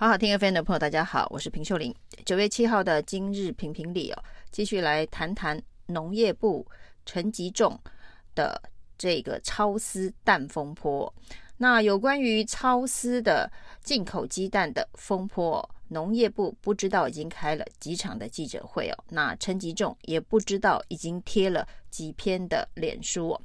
好好听 FM 的朋友，大家好，我是平秀玲。九月七号的今日评评理哦，继续来谈谈农业部陈吉仲的这个超丝蛋风波。那有关于超丝的进口鸡蛋的风波，农业部不知道已经开了几场的记者会哦。那陈吉仲也不知道已经贴了几篇的脸书哦。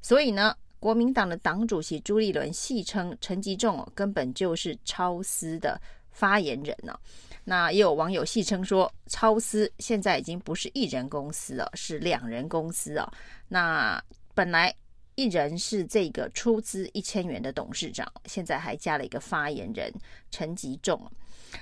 所以呢，国民党的党主席朱立伦戏称陈吉仲根本就是超司的发言人呢。那也有网友戏称说，超司现在已经不是一人公司了，是两人公司啊。那本来一人是这个出资一千元的董事长，现在还加了一个发言人陈吉仲。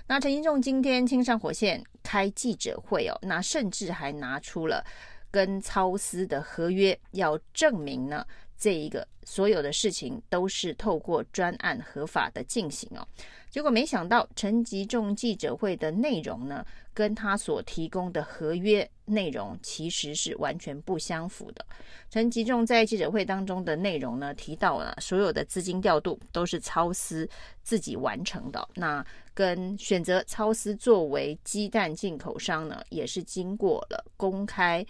那陈吉仲今天亲上火线开记者会哦，那甚至还拿出了跟超司的合约，要证明呢。这一个所有的事情都是透过专案合法的进行哦，结果没想到陈吉仲记者会的内容呢，跟他所提供的合约内容其实是完全不相符的。陈吉仲在记者会当中的内容呢，提到了所有的资金调度都是超丝自己完成的，那跟选择超丝作为鸡蛋进口商呢，也是经过了公开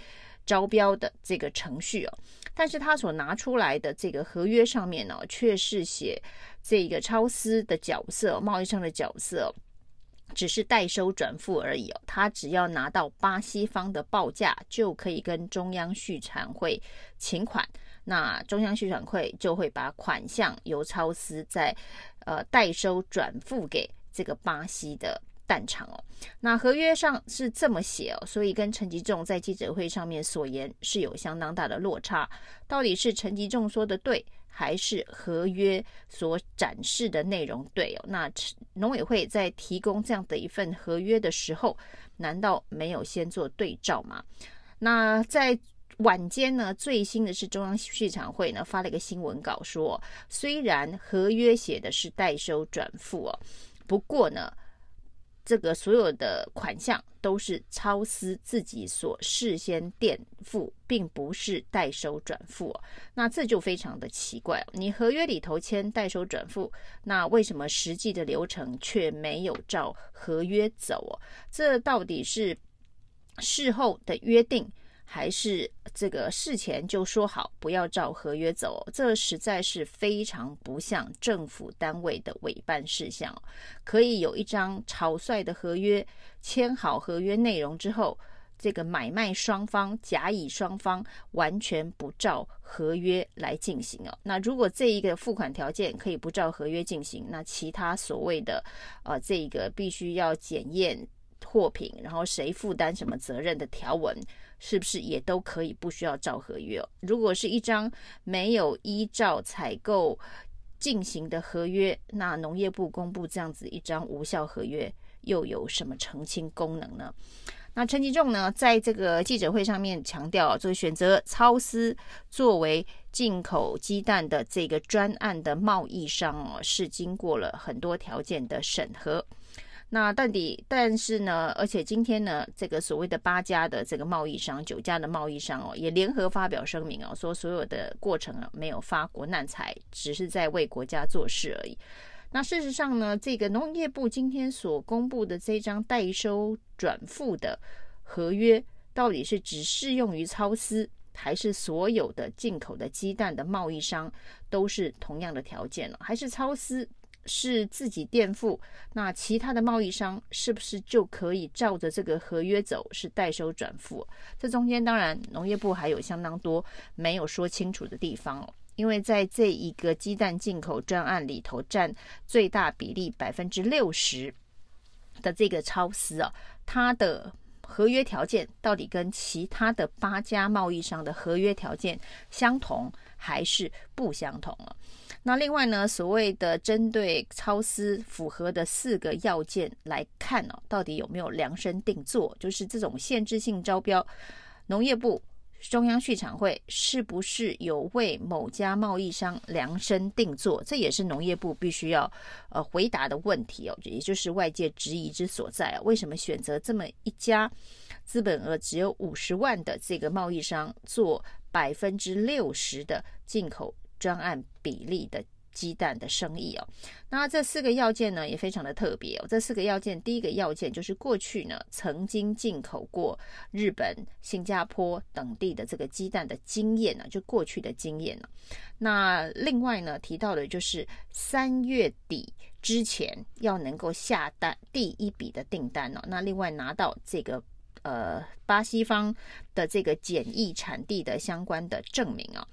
招标的这个程序哦。但是他所拿出来的这个合约上面呢，却是写这个超司的角色，贸易商的角色，只是代收转付而已哦。他只要拿到巴西方的报价，就可以跟中央续产会请款，那中央续产会就会把款项由超司再呃代收转付给这个巴西的。蛋厂哦，那合约上是这么写哦，所以跟陈吉仲在记者会上面所言是有相当大的落差。到底是陈吉仲说的对，还是合约所展示的内容对哦？那农委会在提供这样的一份合约的时候，难道没有先做对照吗？那在晚间呢，最新的是中央市场会呢发了一个新闻稿说，虽然合约写的是代收转付哦，不过呢。这个所有的款项都是超私自己所事先垫付，并不是代收转付，那这就非常的奇怪。你合约里头签代收转付，那为什么实际的流程却没有照合约走？这到底是事后的约定？还是这个事前就说好不要照合约走，这实在是非常不像政府单位的委办事项。可以有一张草率的合约，签好合约内容之后，这个买卖双方甲乙双方完全不照合约来进行哦。那如果这一个付款条件可以不照合约进行，那其他所谓的呃这个必须要检验货品，然后谁负担什么责任的条文。是不是也都可以不需要照合约？如果是一张没有依照采购进行的合约，那农业部公布这样子一张无效合约，又有什么澄清功能呢？那陈吉仲呢，在这个记者会上面强调，就选择超丝作为进口鸡蛋的这个专案的贸易商哦，是经过了很多条件的审核。那到底，但是呢，而且今天呢，这个所谓的八家的这个贸易商、九家的贸易商哦，也联合发表声明哦，说所有的过程啊没有发国难财，只是在为国家做事而已。那事实上呢，这个农业部今天所公布的这张代收转付的合约，到底是只适用于超丝，还是所有的进口的鸡蛋的贸易商都是同样的条件呢？还是超丝？是自己垫付，那其他的贸易商是不是就可以照着这个合约走，是代收转付？这中间当然农业部还有相当多没有说清楚的地方，因为在这一个鸡蛋进口专案里头，占最大比例百分之六十的这个超丝啊，它的合约条件到底跟其他的八家贸易商的合约条件相同还是不相同啊？那另外呢，所谓的针对超丝符合的四个要件来看哦，到底有没有量身定做？就是这种限制性招标，农业部、中央畜产会是不是有为某家贸易商量身定做？这也是农业部必须要呃回答的问题哦，也就是外界质疑之所在啊。为什么选择这么一家资本额只有五十万的这个贸易商做百分之六十的进口？专案比例的鸡蛋的生意哦。那这四个要件呢，也非常的特别哦。这四个要件，第一个要件就是过去呢曾经进口过日本、新加坡等地的这个鸡蛋的经验呢，就过去的经验呢。那另外呢提到的就是三月底之前要能够下单第一笔的订单哦。那另外拿到这个。呃，巴西方的这个检疫产地的相关的证明啊，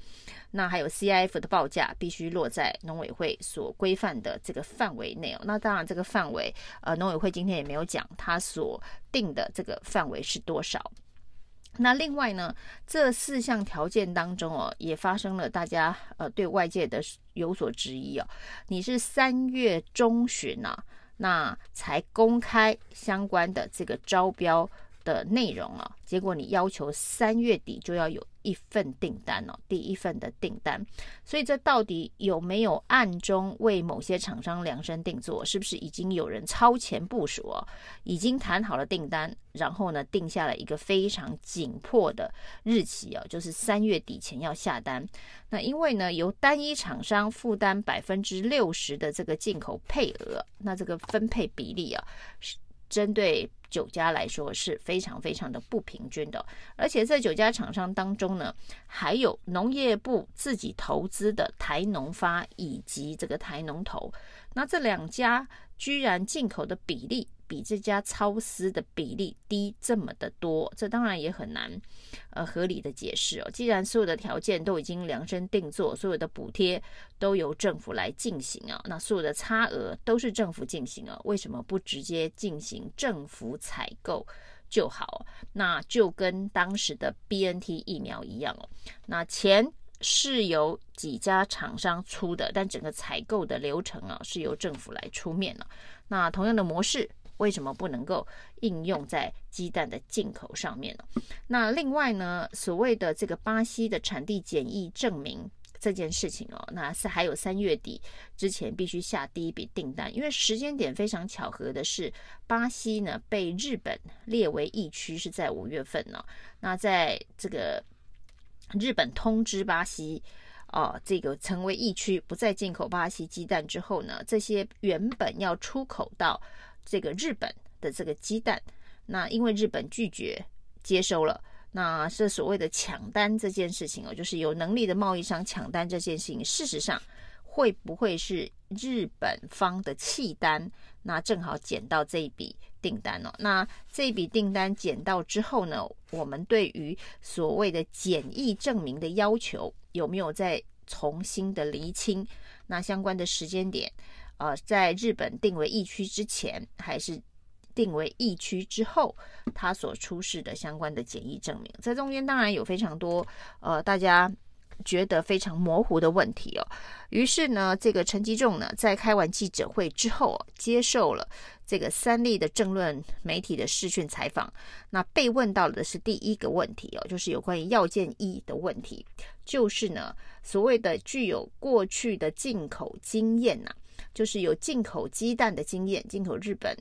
那还有 CIF 的报价必须落在农委会所规范的这个范围内哦。那当然，这个范围呃，农委会今天也没有讲它所定的这个范围是多少。那另外呢，这四项条件当中哦，也发生了大家呃对外界的有所质疑哦。你是三月中旬啊，那才公开相关的这个招标。的内容啊，结果你要求三月底就要有一份订单哦，第一份的订单，所以这到底有没有暗中为某些厂商量身定做？是不是已经有人超前部署哦？已经谈好了订单，然后呢，定下了一个非常紧迫的日期哦，就是三月底前要下单。那因为呢，由单一厂商负担百分之六十的这个进口配额，那这个分配比例啊，是针对。酒家来说是非常非常的不平均的，而且在酒家厂商当中呢，还有农业部自己投资的台农发以及这个台农投，那这两家居然进口的比例。比这家超丝的比例低这么的多，这当然也很难，呃，合理的解释哦。既然所有的条件都已经量身定做，所有的补贴都由政府来进行啊，那所有的差额都是政府进行啊，为什么不直接进行政府采购就好？那就跟当时的 BNT 疫苗一样哦，那钱是由几家厂商出的，但整个采购的流程啊是由政府来出面了。那同样的模式。为什么不能够应用在鸡蛋的进口上面呢？那另外呢，所谓的这个巴西的产地检疫证明这件事情哦，那是还有三月底之前必须下第一笔订单，因为时间点非常巧合的是，巴西呢被日本列为疫区是在五月份呢。那在这个日本通知巴西哦，这个成为疫区不再进口巴西鸡蛋之后呢，这些原本要出口到这个日本的这个鸡蛋，那因为日本拒绝接收了，那是所谓的抢单这件事情哦，就是有能力的贸易商抢单这件事情，事实上会不会是日本方的弃单？那正好捡到这一笔订单哦。那这一笔订单捡到之后呢，我们对于所谓的检疫证明的要求有没有再重新的厘清？那相关的时间点？呃，在日本定为疫区之前，还是定为疫区之后，他所出示的相关的检疫证明，在中间当然有非常多呃，大家觉得非常模糊的问题哦。于是呢，这个陈吉仲呢，在开完记者会之后，接受了这个三立的政论媒体的视讯采访。那被问到的是第一个问题哦，就是有关于要件一的问题，就是呢，所谓的具有过去的进口经验呐、就是有进口鸡蛋的经验，进口日本、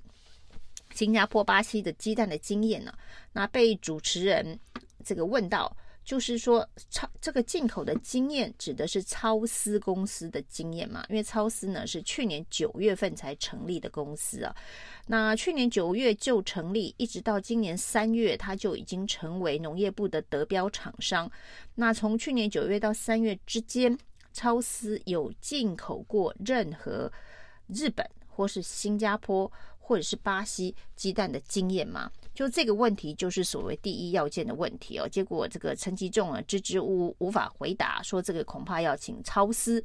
新加坡、巴西的鸡蛋的经验呢。那被主持人这个问到，就是说超这个进口的经验指的是超丝公司的经验嘛？因为超丝呢是去年九月份才成立的公司啊。那去年九月就成立，一直到今年三月，它就已经成为农业部的得标厂商。那从去年九月到三月之间。超丝有进口过任何日本或是新加坡或者是巴西鸡蛋的经验吗？就这个问题，就是所谓第一要件的问题哦。结果这个陈吉仲啊支支吾吾无法回答，说这个恐怕要请超丝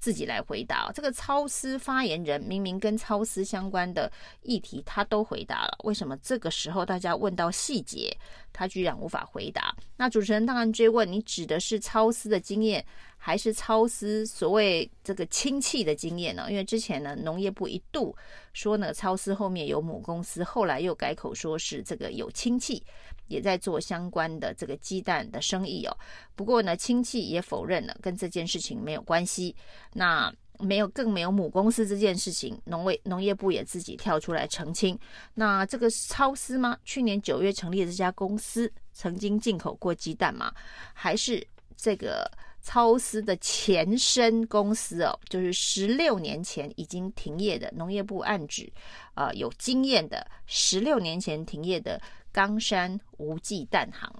自己来回答。这个超丝发言人明明跟超丝相关的议题他都回答了，为什么这个时候大家问到细节，他居然无法回答？那主持人当然追问，你指的是超丝的经验？还是超丝所谓这个亲戚的经验呢？因为之前呢，农业部一度说呢，超丝后面有母公司，后来又改口说是这个有亲戚也在做相关的这个鸡蛋的生意哦。不过呢，亲戚也否认了，跟这件事情没有关系。那没有，更没有母公司这件事情，农卫农业部也自己跳出来澄清。那这个是超丝吗？去年九月成立的这家公司曾经进口过鸡蛋吗？还是这个？超思的前身公司哦，就是十六年前已经停业的农业部案指，呃，有经验的十六年前停业的冈山无忌蛋行。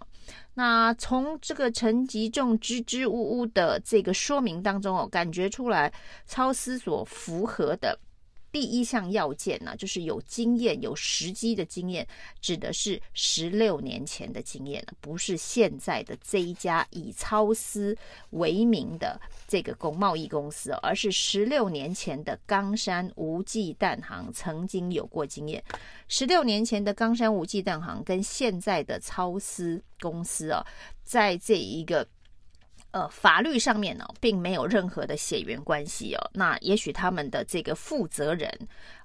那从这个陈吉仲支支吾吾的这个说明当中哦，感觉出来超思所符合的。第一项要件呢，就是有经验、有实际的经验，指的是十六年前的经验，不是现在的这一家以超丝为名的这个公贸易公司，而是十六年前的冈山无忌蛋行曾经有过经验。十六年前的冈山无忌蛋行跟现在的超丝公司啊，在这一个。呃，法律上面呢，并没有任何的血缘关系哦。那也许他们的这个负责人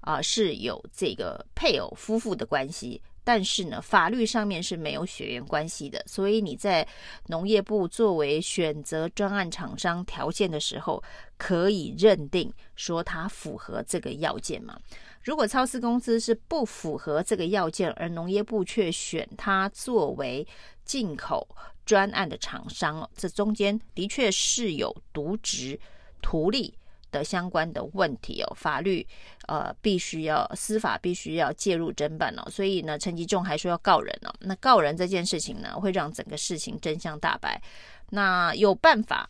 啊，是有这个配偶夫妇的关系，但是呢，法律上面是没有血缘关系的。所以你在农业部作为选择专案厂商条件的时候，可以认定说它符合这个要件吗？如果超市公司是不符合这个要件，而农业部却选它作为进口。专案的厂商哦，这中间的确是有渎职图利的相关的问题哦，法律呃必须要司法必须要介入侦办哦，所以呢，陈吉仲还说要告人哦，那告人这件事情呢，会让整个事情真相大白，那有办法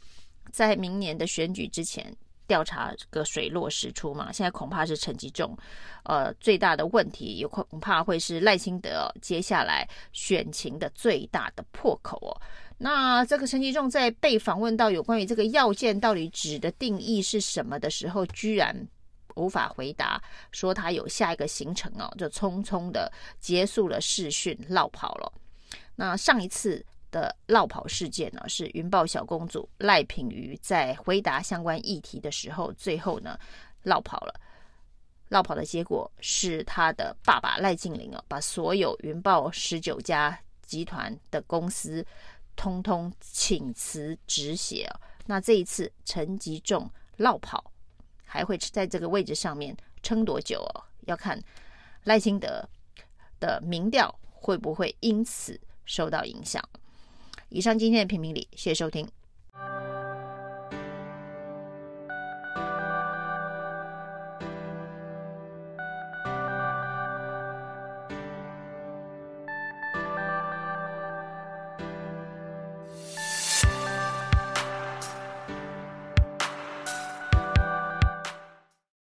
在明年的选举之前。调查个水落石出嘛？现在恐怕是陈吉仲，呃，最大的问题有恐怕会是赖清德、接下来选情的最大的破口哦。那这个陈吉仲在被访问到有关于这个要件到底指的定义是什么的时候，居然无法回答，说他有下一个行程哦，就匆匆的结束了视讯，落跑了。那上一次。的落跑事件呢，是云豹小公主赖品妤在回答相关议题的时候，最后呢落跑了。落跑的结果是他的爸爸赖静玲啊，把所有云豹十九家集团的公司通通请辞止血。那这一次陈吉仲落跑，还会在这个位置上面撑多久哦？要看赖清德的民调会不会因此受到影响。以上今天的评评理，谢谢收听。